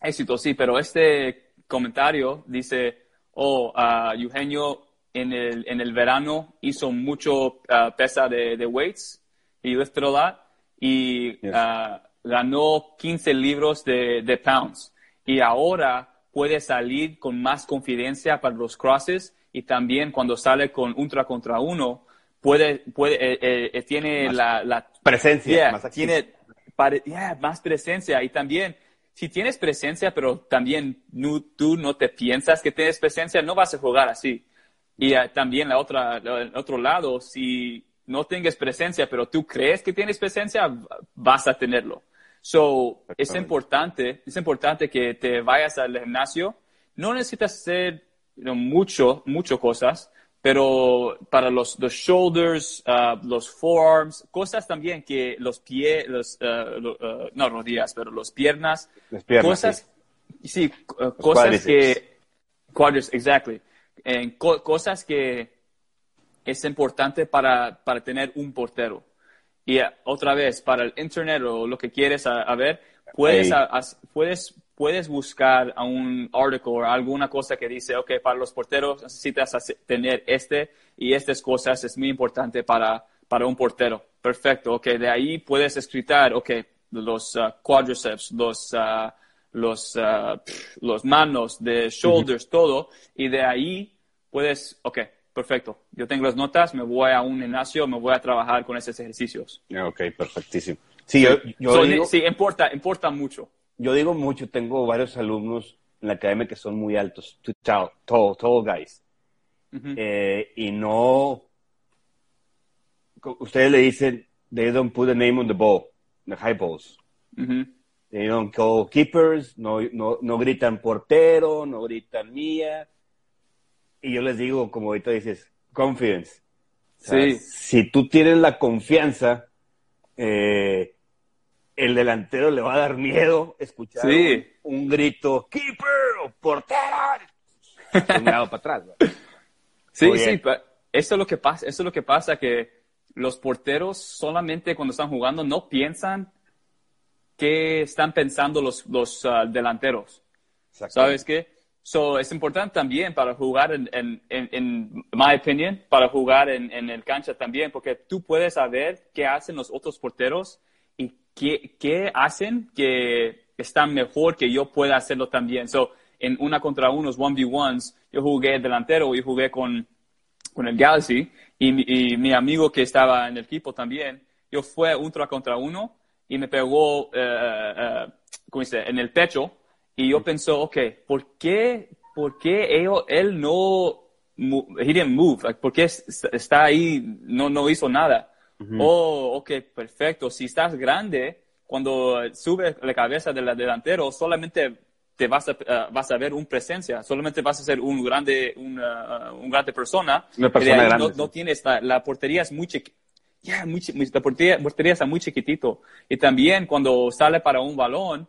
éxito, sí, pero este comentario dice, oh, uh, Eugenio en el, en el verano hizo mucho uh, pesa de, de weights y lifted a lot y Yes. uh, ganó 15 libros de, de pounds. Y ahora puede salir con más confidencia para los crosses y también cuando sale con ultra contra uno, puede, puede, eh, eh, eh, tiene Más la, la Presencia, Yeah, más tiene pare- yeah, más presencia. Y también si tienes presencia pero también no- tú no te piensas que tienes presencia no vas a jugar así. Y eh, también la otra el otro lado si no tengas presencia pero tú crees que tienes presencia vas a tenerlo. So es importante es importante que te vayas al gimnasio. No necesitas hacer you know, mucho mucho cosas pero para los, los shoulders, uh, los forearms, cosas también que los pies, los, uh, lo- uh, no rodillas, pero los piernas, Las piernas, cosas, sí, uh, cosas que, quadris, exactly, En co- cosas que es importante para, para tener un portero. Y uh, otra vez, para el internet o lo que quieres a, a ver, puedes, a- puedes, puedes buscar a un artículo o alguna cosa que dice, ok, para los porteros necesitas tener este y estas cosas es muy importante para, para un portero. Perfecto, ok, de ahí puedes escritar, ok, los uh, quadriceps, los, uh, los, uh, pff, los manos, de shoulders, todo, y de ahí puedes, ok, perfecto, yo tengo las notas, me voy a un gimnasio, me voy a trabajar con esos ejercicios. Ok, perfectísimo. Sí, yo, yo So, digo, sí, importa, importa mucho. Yo digo mucho, tengo varios alumnos en la academia que son muy altos, tall, tall, tall guys. Eh, y no, ustedes le dicen, they don't put the name on the ball, the high balls. They don't call keepers, no, no, no gritan portero, no gritan mía. Y yo les digo, como ahorita dices, confidence. O sea, Sí. Si tú tienes la confianza, eh, el delantero le va a dar miedo escuchar Sí. un, un grito, keeper o portero. Un lado para atrás. Sí, Muy sí, eso es lo que pasa, eso es lo que pasa que los porteros solamente cuando están jugando no piensan qué están pensando los, los ah, delanteros. ¿Sabes qué? So, es importante también para jugar, en, en, en, en my opinion, para jugar en, en el cancha también, porque tú puedes saber qué hacen los otros porteros qué, qué hacen que están mejor que yo pueda hacerlo también. So, en una contra unos, 1v1s, yo jugué delantero y jugué con, con el Galaxy y, mi- y mi amigo que estaba en el equipo también, yo fue ultra contra uno y me pegó, eh, eh, ¿cómo dice?, en el pecho y yo pensé, ok, ¿por qué, por qué ello- él no, he didn't move, like, ¿por qué es- está ahí, no, no hizo nada? Oh, ok, perfecto, si estás grande, cuando sube la cabeza del delantero, solamente te vas a, eh, vas a ver un presencia, solamente vas a ser un grande, una, un grande persona. Una grande, No, sí. no tienes, la, la portería es muy chiquita. Muy, muy- la portería, portería está muy chiquitito. Y también cuando sale para un balón,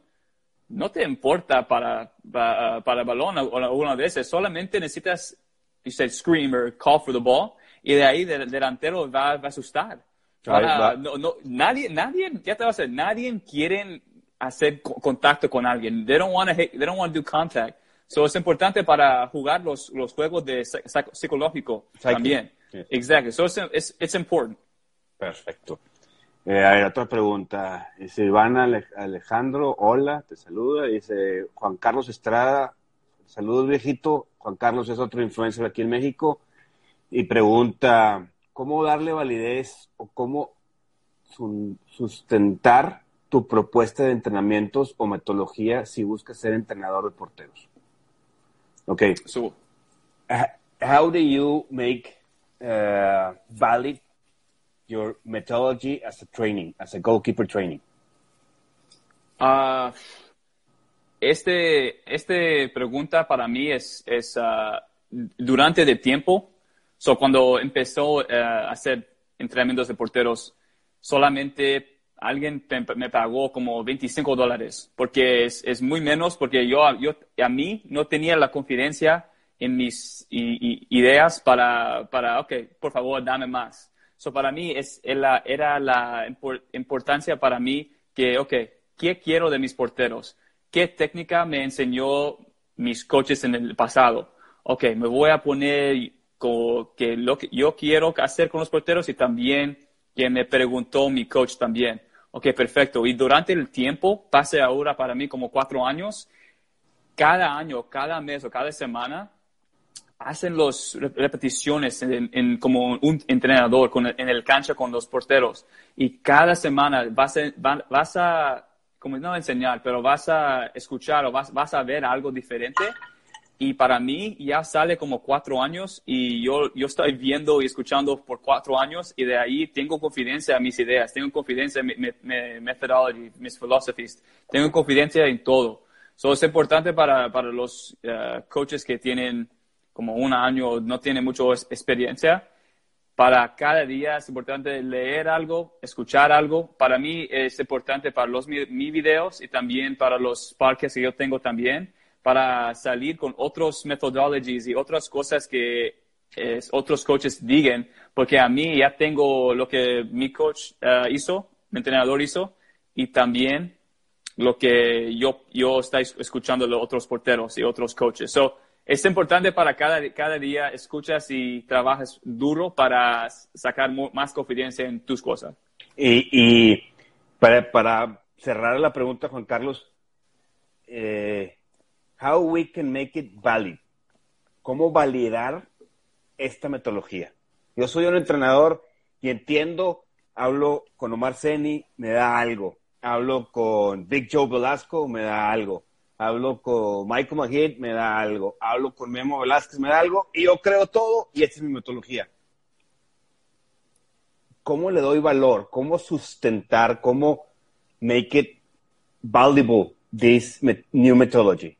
no te importa para, para, para el balón algunas veces, solamente necesitas, you said scream or call for the ball, y de ahí el delantero va, va a asustar. Va. no, no, nadie, nadie, ya te vas a decir, nadie quiere hacer co- contacto con alguien. They don't want to, they don't want to do contact. So es importante para jugar los, los juegos de psi- psico- psicológico Psyche. también. Yes. Exactly. So it's, it's, it's important. Perfecto. Eh, a ver, otra pregunta. Iván Alejandro, hola, te saluda. Dice Juan Carlos Estrada, saludos viejito. Juan Carlos es otro influencer aquí en México. Y pregunta, ¿cómo darle validez o cómo sustentar tu propuesta de entrenamientos o metodología si buscas ser entrenador de porteros? Ok. So, how do you make uh, valid your methodology as a training, as a goalkeeper training? Uh, este, este pregunta para mí es, es uh, durante el tiempo. So, cuando empezó uh, a hacer entrenamientos de porteros, solamente alguien me pagó como 25 dólares, porque es, es, muy menos, porque yo, yo a mí no tenía la confidencia en mis ideas para, para, ok, por favor, dame más. So, para mí es, era la importancia para mí que, ok, ¿qué quiero de mis porteros? ¿Qué técnica me enseñó mis coaches en el pasado? Ok, me voy a poner que lo que yo quiero hacer con los porteros y también que me preguntó mi coach también. Ok, perfecto. Y durante el tiempo, pase ahora para mí como cuatro años, cada año, cada mes o cada semana, hacen las repeticiones en, como un entrenador en el cancha con los porteros. Y cada semana vas a, vas a como no enseñar, pero vas a escuchar o vas, vas a ver algo diferente. Y para mí ya sale como cuatro años y yo, yo estoy viendo y escuchando por cuatro años y de ahí tengo confidencia en mis ideas, tengo confidencia en mi, mi, mis philosophies, tengo confidencia en todo. Eso es importante para, para los uh, coaches que tienen como un año, no tiene mucha experiencia, para cada día es importante leer algo, escuchar algo. Para mí es importante para los mis videos y también para los parques que yo tengo también, para salir con otros methodologies y otras cosas que otros coaches digan, porque a mí ya tengo lo que mi coach eh, hizo, mi entrenador hizo, y también lo que yo, yo estoy escuchando de otros porteros y otros coaches. So, es importante para cada, cada día escuchas y trabajas duro para sacar más confianza en tus cosas. Y, para, para, cerrar la pregunta, Juan Carlos, eh, how we can make it valid? ¿Cómo validar esta metodología? Yo soy un entrenador y entiendo, hablo con Omar Seni, me da algo. Hablo con Big Joe Velasco, me da algo hablo con Michael McGee, me da algo, hablo con Memo Velázquez, me da algo, y yo creo todo, y esta es mi metodología. ¿Cómo le doy valor? ¿Cómo sustentar? ¿Cómo make it valuable, this new methodology?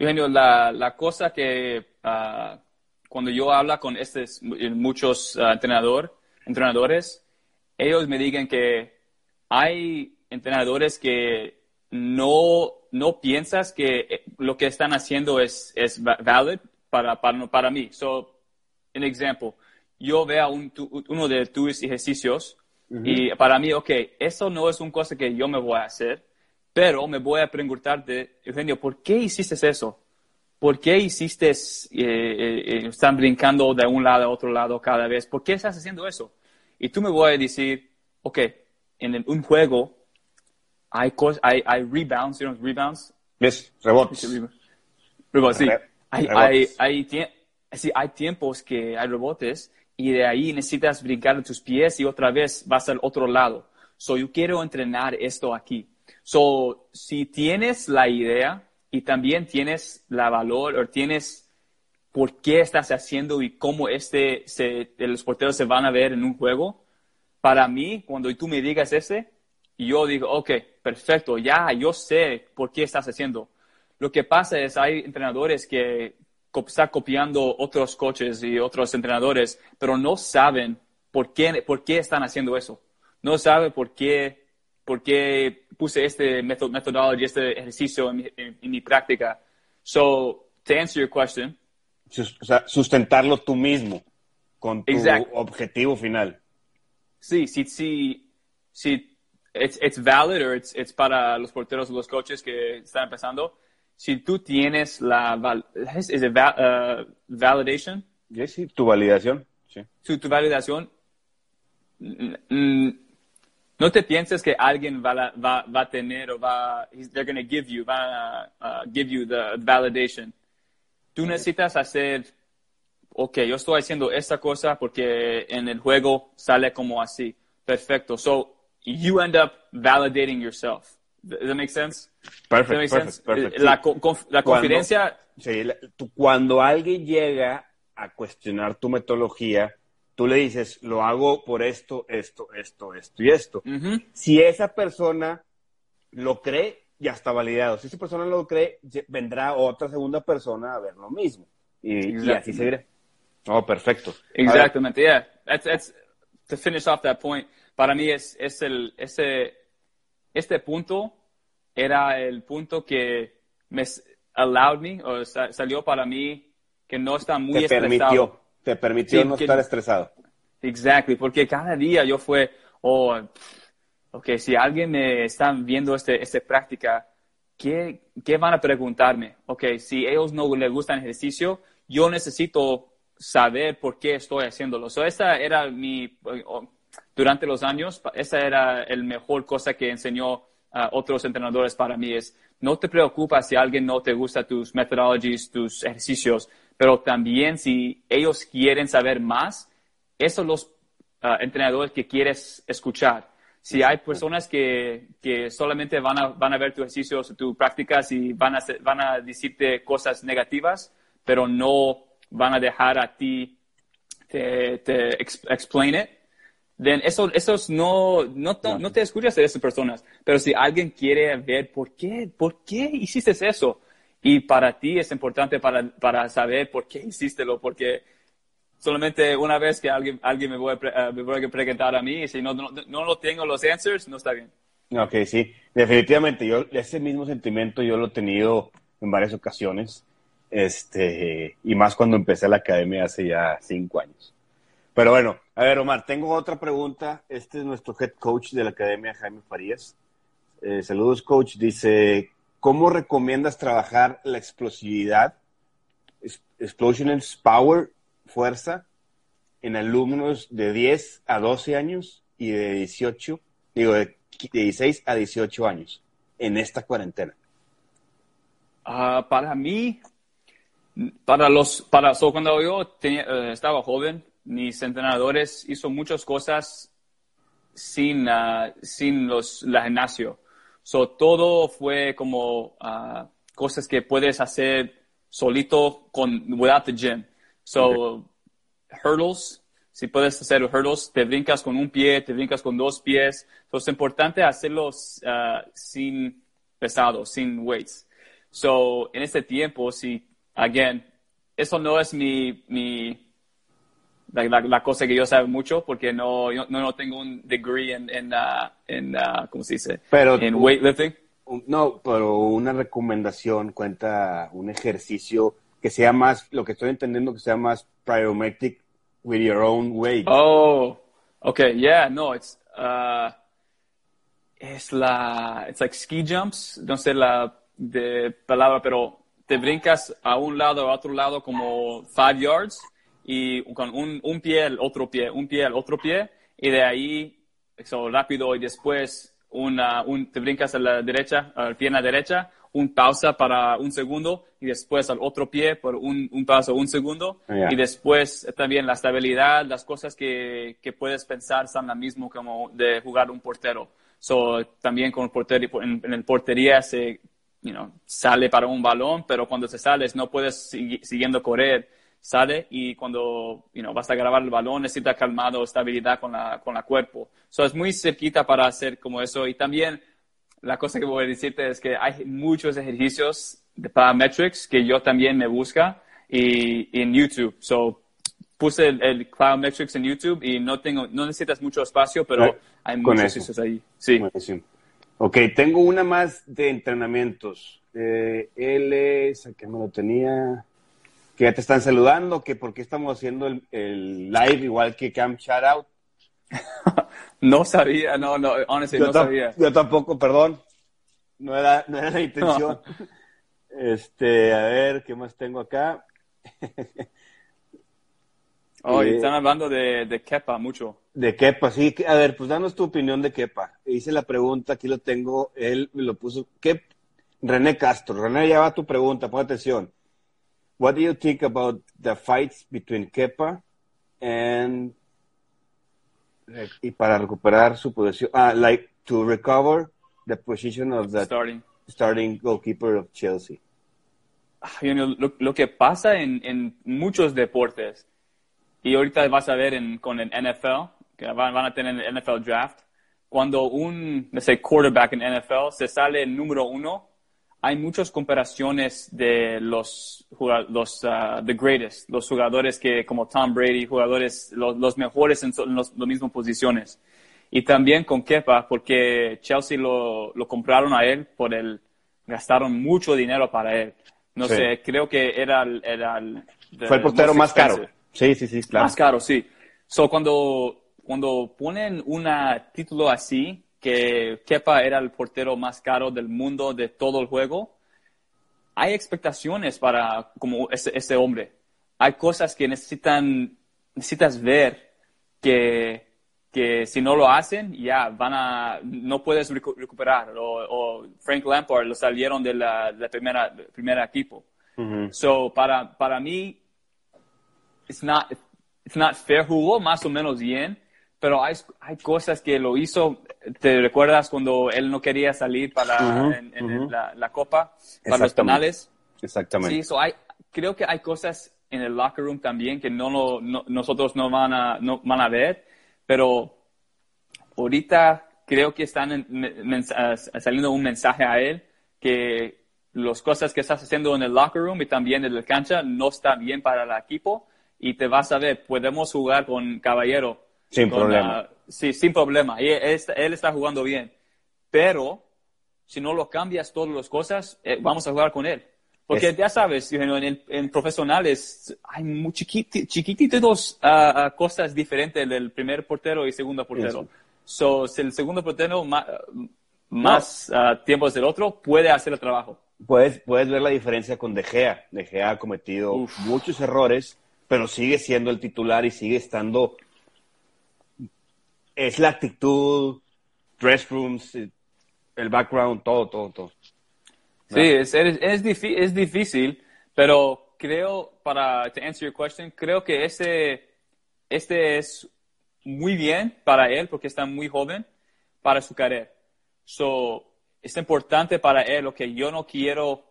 Eugenio, la, la cosa que ah, cuando yo hablo con estos muchos uh, entrenador, entrenadores, ellos me digan que hay entrenadores que no no piensas que eh, lo que están haciendo es, es valid para, para, para mí. So, un ejemplo, yo veo un, uno de tus ejercicios y para mí, ok, eso no es una cosa que yo me voy a hacer, pero me voy a preguntarte, Eugenio, ¿por qué hiciste eso? ¿Por qué hiciste, eh, eh, están brincando de un lado a otro lado cada vez? ¿Por qué estás haciendo eso? Y tú me voy a decir, ok, en un juego hay, hay, hay rebounds, ¿sí? rebounds. Yes, rebotes. Rebotes, sí. hay, hay, hay, sí, hay tiempos que hay rebotes y de ahí necesitas brincar tus pies y otra vez vas al otro lado. So, yo quiero entrenar esto aquí. So, si tienes la idea y también tienes la valor o tienes por qué estás haciendo y cómo este se, los porteros se van a ver en un juego, para mí, cuando tú me digas ese, yo digo, ok, perfecto, ya, yo sé por qué estás haciendo. Lo que pasa es, hay entrenadores que están copiando otros coaches y otros entrenadores, pero no saben por qué, por qué están haciendo eso. No saben por qué, por qué puse este methodología, este ejercicio en mi, práctica. So, to answer your question. O sea, sustentarlo tú mismo con tu objetivo final. Sí, sí, sí, sí it's, it's valid or it's, it's para los porteros o los coaches que están empezando. Si tú tienes la is it uh, validation? Sí, sí, tu validación. Sí. Tu, tu validación. Mm, no te pienses que alguien va, va, va a tener o va, they're going to give you, va a uh, give you the validation. Tú necesitas hacer, ok, yo estoy haciendo esta cosa porque en el juego sale como así. Perfecto. So, you end up validating yourself. Does that make sense? Perfect, perfect, perfect. La, la confidencia... Sí, cuando alguien llega a cuestionar tu metodología, tú le dices, lo hago por esto, esto, esto, esto y esto. Si esa persona lo cree, ya está validado. Si esa persona lo cree, vendrá otra segunda persona a ver lo mismo. Y, y así seguirá. Oh, perfecto. Exactamente, yeah. That's, that's, to finish off that point, para mí es, es el, ese, este punto era el punto que me allowed me, o salió para mí que no está muy te Permitió, te permitió no estar estresado. Exactly, porque cada día yo fue, oh, ok, si alguien me está viendo este, esta práctica, ¿qué, ¿qué van a preguntarme? Ok, si ellos no les gusta el ejercicio, yo necesito saber por qué estoy haciéndolo. So, esa era mi, durante los años, esa era el mejor cosa que enseñó a otros entrenadores para mí es no te preocupes si alguien no te gusta tus methodologies, tus ejercicios, pero también si ellos quieren saber más, esos son los ah, entrenadores que quieres escuchar. Si hay personas que, que solamente van a, van a ver tus ejercicios, tus prácticas y van a, van a decirte cosas negativas, pero no van a dejar a ti te, te explain it, then eso, esos no, no, no te escuchas de esas personas. Pero si alguien quiere ver por qué, por qué hiciste eso, y para ti es importante para, para saber por qué hiciste lo, porque solamente una vez que alguien, alguien me, voy a, eh, me voy a preguntar a mí, si no, no, no lo tengo los answers, no está bien. Ok, sí, definitivamente. Yo, ese mismo sentimiento yo lo he tenido en varias ocasiones, este, y más cuando empecé la academia hace ya cinco años. Pero bueno, a ver, Omar, tengo otra pregunta. Este es nuestro head coach de la Academia, Jaime Farías. Eh, saludos, coach. Dice, ¿cómo recomiendas trabajar la explosividad, explosions, power, fuerza, en alumnos de 10 a 12 años y de 18, digo, de 16 a 18 años en esta cuarentena? Ah, para mí, para los, para, cuando yo eh, estaba joven, mis entrenadores hizo muchas cosas sin, uh, sin los, la gimnasio. So, todo fue como uh, cosas que puedes hacer solito con, without the gym. So, hurdles, si puedes hacer hurdles, te brincas con un pie, te brincas con dos pies. Entonces, es importante hacerlos uh, sin pesado, sin weights. So, en este tiempo, si, again, eso no es mi, mi la, la, cosa que yo sé mucho porque no, yo, no, tengo un degree en, en, uh, en uh, ¿cómo se dice? Pero en weightlifting. No, pero una recomendación cuenta un ejercicio que sea más, lo que estoy entendiendo que sea más plyometric with your own weight. Oh, okay, yeah, no, it's, uh, es la, it's like ski jumps, no sé la de palabra, pero te brincas a un lado a otro lado como five yards y con un, un pie, el otro pie, un pie, el otro pie, y de ahí, eso rápido, y después una, un, te brincas a la derecha, a la pierna derecha, un pausa para un segundo, y después al otro pie por un, un pausa, un segundo, y después también la estabilidad, las cosas que, que puedes pensar son la mismo como de jugar un portero. So, también con portero, en, en el portería se, you know, sale para un balón, pero cuando se sales no puedes seguir, siguiendo correr sale y cuando you know, vas a grabar el balón necesita calmado, estabilidad con la, con la cuerpo. So, es muy cerquita para hacer como eso. Y también la cosa que voy a decirte es que hay muchos ejercicios de parametrics que yo también me busca y, en YouTube. So, puse el, el Metrics en YouTube y no tengo, no necesitas mucho espacio, pero hay muchos ejercicios ahí. Sí. Ok, tengo una más de entrenamientos. Eh, él es, me lo tenía que ya te están saludando, que por qué estamos haciendo el, live igual que Camp Shoutout. no sabía, no, no, honestly, no sabía. Yo tampoco, perdón. No era, no era la intención. Este, a ver, ¿qué más tengo acá? Oh, están hablando de, de Kepa mucho. De Kepa, sí. A ver, pues danos tu opinión de Kepa. Hice la pregunta, aquí lo tengo, él me lo puso. ¿Qué? René Castro. René, ya va tu pregunta, pon atención. What do you think about the fights between Kepa and y para recuperar su posición, ah, like to recover the position of the starting, starting goalkeeper of Chelsea? Ah, lo, lo que pasa en, en, muchos deportes, y ahorita vas a ver en, con el NFL, que van, van, a tener el NFL draft, cuando un, no sé, quarterback en NFL se sale el número uno, hay muchas comparaciones de los, los uh, the greatest, los jugadores que, como Tom Brady, jugadores, los, los mejores en las mismas posiciones. Y también con Kepa, porque Chelsea lo, lo compraron a él por el, gastaron mucho dinero para él. No sé, creo que era, era el... Fue el portero más caro. Sí, sí, sí, claro. Más caro, sí. So, cuando, cuando ponen un título así, que Kepa era el portero más caro del mundo de todo el juego, hay expectaciones para como ese, ese hombre. Hay cosas que necesitan, necesitas ver que, que si no lo hacen, ya van a, no puedes recuperar. O, Frank Lampard lo salieron de la, de primera, primer equipo. So, para, para mí, it's not, it's not fair. Jugó más o menos bien, pero hay, hay cosas que lo hizo. ¿Te recuerdas cuando él no quería salir para en, la, copa, para los penales? Exactamente. Sí, hay, creo que hay cosas en el locker room también que no, no nosotros no van, a, no van a ver, pero ahorita creo que están saliendo un mensaje a él que las cosas que estás haciendo en el locker room y también en la cancha no están bien para el equipo y te vas a ver, podemos jugar con Caballero sin problema. sí, sin problema. Y él, está jugando bien. Pero si no lo cambias todas las cosas, eh, vamos a jugar con él. Porque ya sabes, en, en, profesionales hay muy chiquititos uh, uh, cosas diferentes del primer portero y segundo portero. So, si el segundo portero más, más uh, tiempos del otro puede hacer el trabajo. Puedes, puedes ver la diferencia con De Gea. De Gea ha cometido muchos errores, pero sigue siendo el titular y sigue estando es la actitud, dress rooms, el background, todo, todo, todo. Sí, es, es, difícil, pero creo, para to answer your question, creo que este, este es muy bien para él porque está muy joven para su carrera. So, es importante para él lo que yo no quiero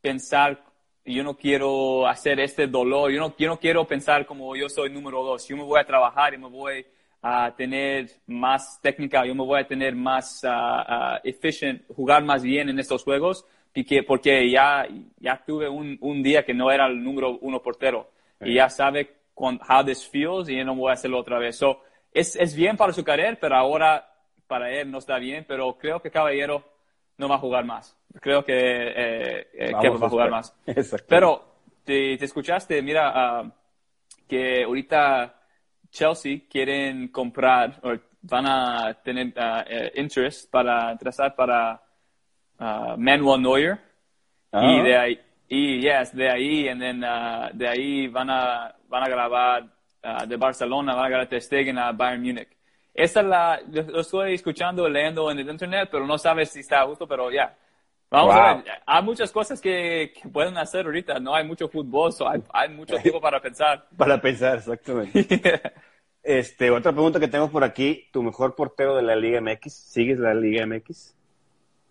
pensar, yo no quiero hacer este dolor, yo no, yo no quiero pensar como yo soy número dos, yo me voy a trabajar y me voy a tener más técnica, yo me voy a tener más uh, efficient, jugar más bien en estos juegos, porque, porque ya, ya tuve un, un día que no era el número uno portero y ya sabe con, how this feels y yo no voy a hacerlo otra vez. So, es, es bien para su carrera, pero ahora para él no está bien, pero creo que Caballero no va a jugar más. Creo que, eh, eh va a jugar más. Pero te, te, escuchaste, mira, uh, que ahorita Chelsea quieren comprar o van a tener uh, interest para interesar para uh, Manuel Neuer. Y ah. de ahí y yes de ahí and then, uh, de ahí van a van a grabar de Barcelona van a grabar Stegen a Bayern Munich esta la lo estoy escuchando leyendo en el internet pero no sabes si está justo pero ya Vamos a ver, hay muchas cosas que, pueden hacer ahorita, no hay mucho fútbol, hay, hay, mucho tiempo para pensar. Para pensar, exactamente. este, otra pregunta que tengo por aquí, ¿tu mejor portero de la Liga MX? ¿Sigues la Liga MX?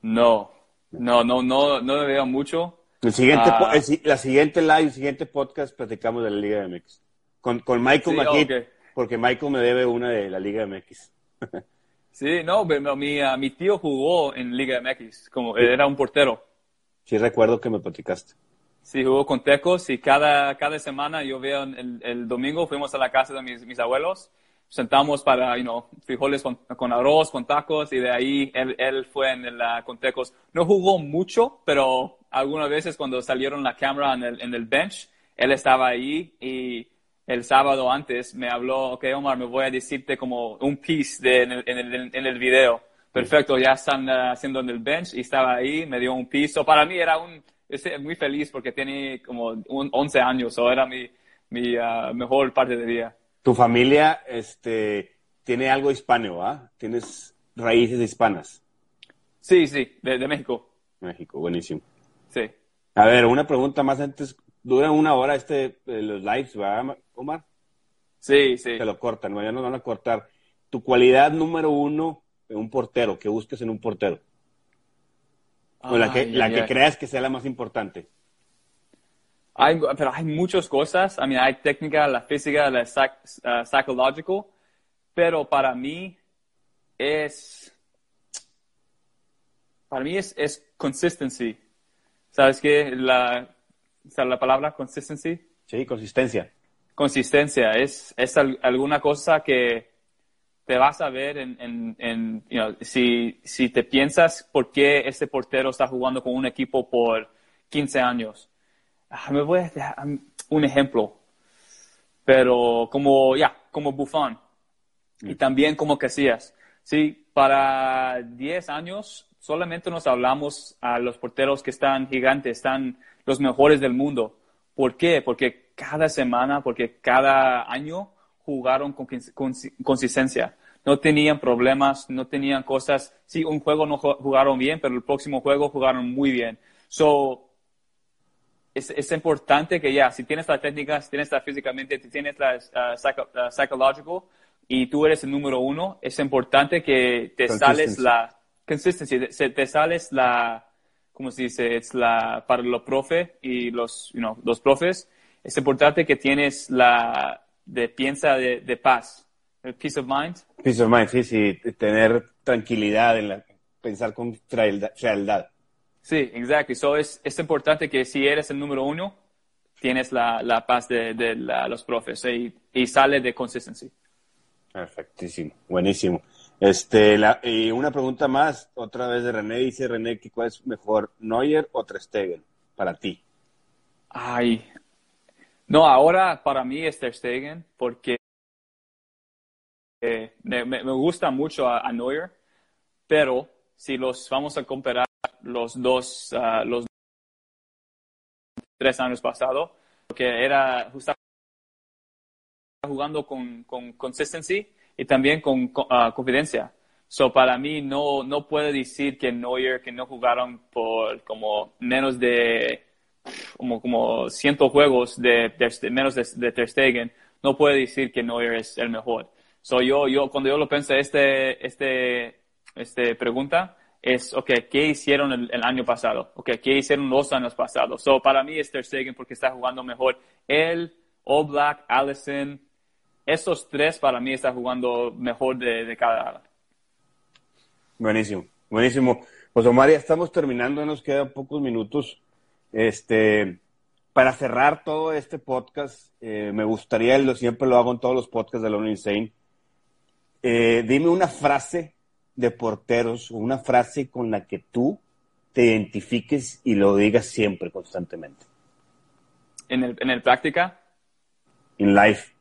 No, no, no, no, no veo mucho. El siguiente, ah. la siguiente live, el siguiente podcast platicamos de la Liga MX. Con, con Michael porque Michael me debe una de la Liga MX. Sí, no, mi, uh, mi tío jugó en Liga MX, como era un portero. Sí, recuerdo que me platicaste. Sí, jugó con Tecos y cada, cada semana yo veo el, el domingo fuimos a la casa de mis, mis abuelos, sentamos para, you know, frijoles con, con, arroz, con tacos y de ahí él, él fue en el, con Tecos. No jugó mucho, pero algunas veces cuando salieron la cámara en el, en el bench, él estaba ahí y el sábado antes me habló, ok Omar, me voy a decirte como un piece de, en, el, en, el, en el video. Perfecto, ya están uh, haciendo en el bench y estaba ahí, me dio un piso. Para mí era un, estoy muy feliz porque tiene como un 11 años, o era mi, mi uh, mejor parte del día. Tu familia este, tiene algo hispano, ¿ah? ¿Tienes raíces hispanas? Sí, sí, de, México. México, buenísimo. Sí. A ver, una pregunta más antes. Dura una hora este, eh, los lives, ¿verdad, Omar? Sí, sí. Te lo cortan, ya nos van a cortar. Tu cualidad número uno en un portero, que busques en un portero. o la que, la que creas que sea la más importante. Hay, pero hay muchas cosas. I mean, hay técnica, la física, la uh, psicológico, pero para mí es, para mí es, es consistency. ¿Sabes qué? La, la palabra consistency? Sí, consistencia. Consistencia. Es, es alguna cosa que te vas a ver en, en, si, si te piensas por qué este portero está jugando con un equipo por 15 años. Ah, me voy a dar un ejemplo. Pero como, ya, como Buffon. Y mm. también como Casillas. Sí, para 10 años solamente nos hablamos a los porteros que están gigantes, están los mejores del mundo. ¿Por qué? Porque cada semana, porque cada año jugaron con, consistencia. No tenían problemas, no tenían cosas. Sí, un juego no jugaron bien, pero el próximo juego jugaron muy bien. So, es, es importante que ya, si tienes la técnica, si tienes la físicamente, si tienes la uh, psicológico y tú eres el número uno, es importante que te sales la consistency, te sales la, ¿cómo se dice? Es la, para los profes y los, you know, los profes, es importante que tienes la, de piensa de, de paz, el peace of mind. Peace of mind, sí, sí, tener tranquilidad en la, pensar con frialdad. Sí, exacto. So es, es importante que si eres el número uno, tienes la, la paz de, de los profes y, y, sale de consistency. Perfectísimo, buenísimo. Este, la, y una pregunta más, otra vez de René, dice René, ¿cuál es mejor, Neuer o Trestegen para ti? Ay, no, ahora para mí es Trestegen porque eh, me, gusta mucho a, Neuer, pero si los vamos a comparar los dos, uh, los tres años pasados, porque era justamente jugando con, con consistency y también con uh, confidencia. So, para mí no, no puedo decir que Neuer, que no jugaron por como menos de como, como ciento juegos de, menos de, de Ter Stegen, no puedo decir que Neuer es el mejor. So, yo, yo, cuando yo lo pensé, este, este, este pregunta, es, ok, ¿qué hicieron el, año pasado? Ok, ¿qué hicieron los años pasados? So, para mí es Ter Stegen porque está jugando mejor. Él, Black, Allison, esos tres para mí están jugando mejor de, de cada. Buenísimo, buenísimo. Pues Omar, ya estamos terminando, nos quedan pocos minutos. Este, para cerrar todo este podcast, eh, me gustaría, lo siempre lo hago en todos los podcasts de Lone Insane, eh, dime una frase de porteros, una frase con la que tú te identifiques y lo digas siempre, constantemente. ¿En el, en el práctica? En life.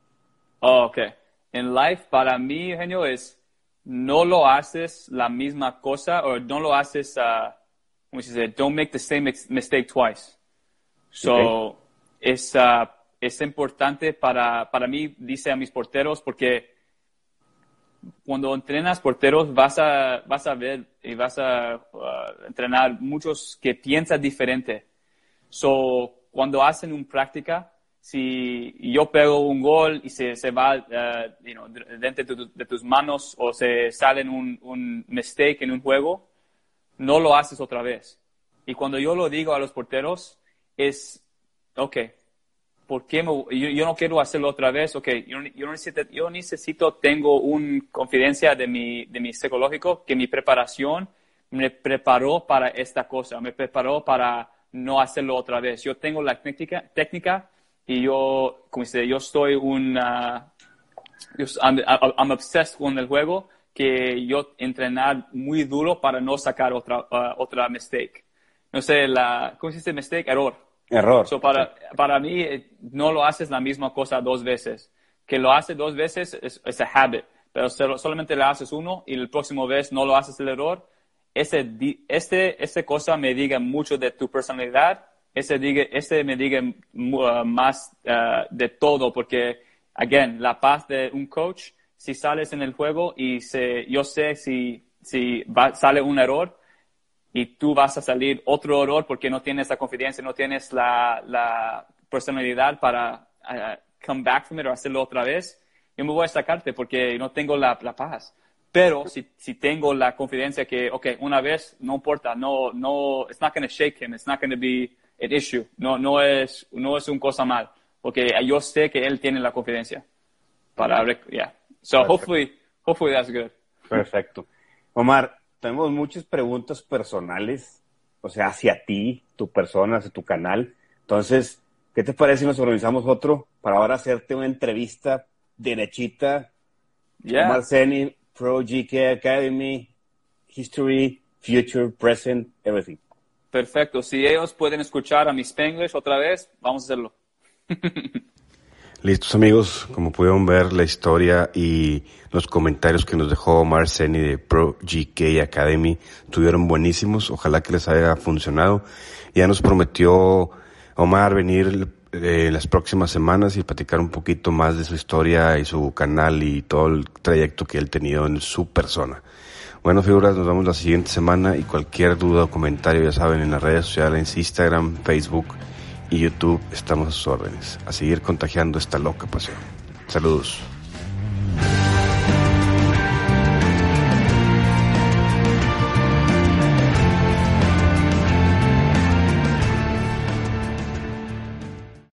Oh, ok. En life, para mí, genio, es no lo haces la misma cosa o no lo haces, uh, ¿cómo se dice? Don't make the same mistake twice. So, es, uh, es importante para, para mí, dice a mis porteros, porque cuando entrenas porteros vas a, vas a ver y vas a uh, entrenar muchos que piensan diferente. So, cuando hacen una práctica, si yo pego un gol y se, se va uh, dentro de, tus manos o se sale un, un mistake en un juego, no lo haces otra vez. Y cuando yo lo digo a los porteros, es, ok, ¿por qué yo, no quiero hacerlo otra vez? Ok, yo, necesito, yo necesito, tengo una confidencia de mi, de mi psicológico, que mi preparación me preparó para esta cosa, me preparó para no hacerlo otra vez. Yo tengo la técnica, técnica y yo, como dice, yo estoy un, yo, I'm, obsessed con el juego, que yo entrenar muy duro para no sacar otra, uh, otra mistake. No sé, la, ¿cómo se dice mistake? Error Error. para, para mí, eh, no lo haces la misma cosa dos veces. Que lo haces dos veces es, es a habit, pero solamente le haces uno y el próximo vez no lo haces el error. Ese, este, esta cosa me diga mucho de tu personalidad ese, diga, me diga uh, más uh, de todo, porque, again, la paz de un coach, si sales en el juego y se, yo sé si, si va, sale un error y tú vas a salir otro error porque no tienes la confianza, no tienes la, la personalidad para uh, come back from it o hacerlo otra vez, yo me voy a sacarte porque no tengo la, la paz. Pero si, si tengo la confianza que, ok, una vez, no importa, no, no, it's not going to shake him, it's not going to be an issue, no, no es, no es un cosa mal, porque yo sé que él tiene la confianza para, yeah. So hopefully, hopefully that's good. Perfecto. Omar, tenemos muchas preguntas personales, o sea, hacia ti, tu persona, hacia tu canal. Entonces, ¿qué te parece si nos organizamos otro para ahora hacerte una entrevista derechita? Yeah. Omar Zeni, Pro GK Academy, History, Future, Present, everything. Perfecto. Si ellos pueden escuchar a mis Spanglish otra vez, vamos a hacerlo. Listos amigos, como pudieron ver la historia y los comentarios que nos dejó Omar Seni de Pro GK Academy estuvieron buenísimos, ojalá que les haya funcionado. Ya nos prometió Omar venir eh, las próximas semanas y platicar un poquito más de su historia y su canal y todo el trayecto que él ha tenido en su persona. Bueno, figuras, nos vemos la siguiente semana y cualquier duda o comentario, ya saben, en las redes sociales, Instagram, Facebook y YouTube, estamos a sus órdenes. A seguir contagiando esta loca pasión. Saludos.